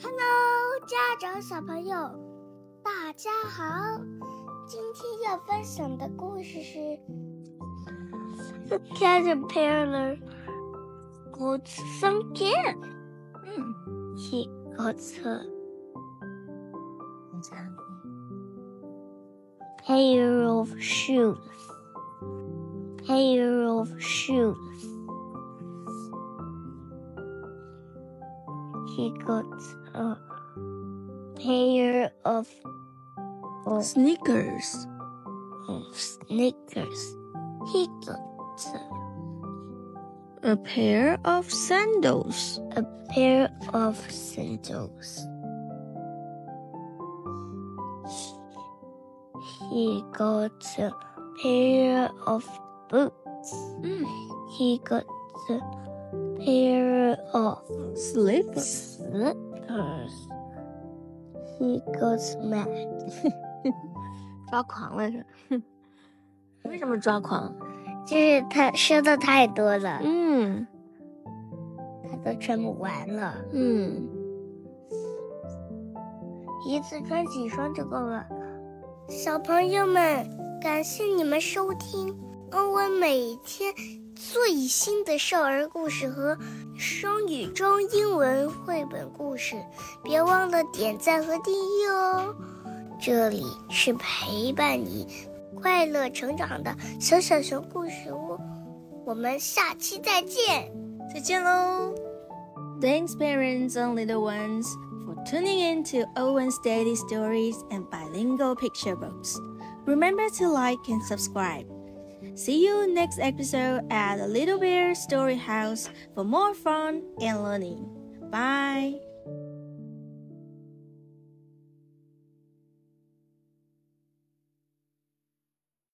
Hello，家长小朋友，大家好。今天要分享的故事是《The Caterpillar Got Some Can》。嗯，He got a，pair of shoes. Pair of shoes. He got a pair of, of, Sneakers, of sneakers. He got a pair of sandals, a pair of sandals. He got a pair of boots. 嗯 He got a pair of，slips，slippers. He got mad. 抓狂了是？哼为什么抓狂？就是他说的太多了，嗯他都穿不完了，嗯，一次穿几双就够了。小朋友们，感谢你们收听欧文每天最新的少儿故事和双语中英文绘本故事，别忘了点赞和订阅哦。这里是陪伴你快乐成长的小小熊故事屋，我们下期再见。再见喽！Thanks, parents and little ones, for tuning in to Owen's Daily Stories and Bilingual Picture Books. Remember to like and subscribe. See you next episode at the Little Bear Story House for more fun and learning. Bye.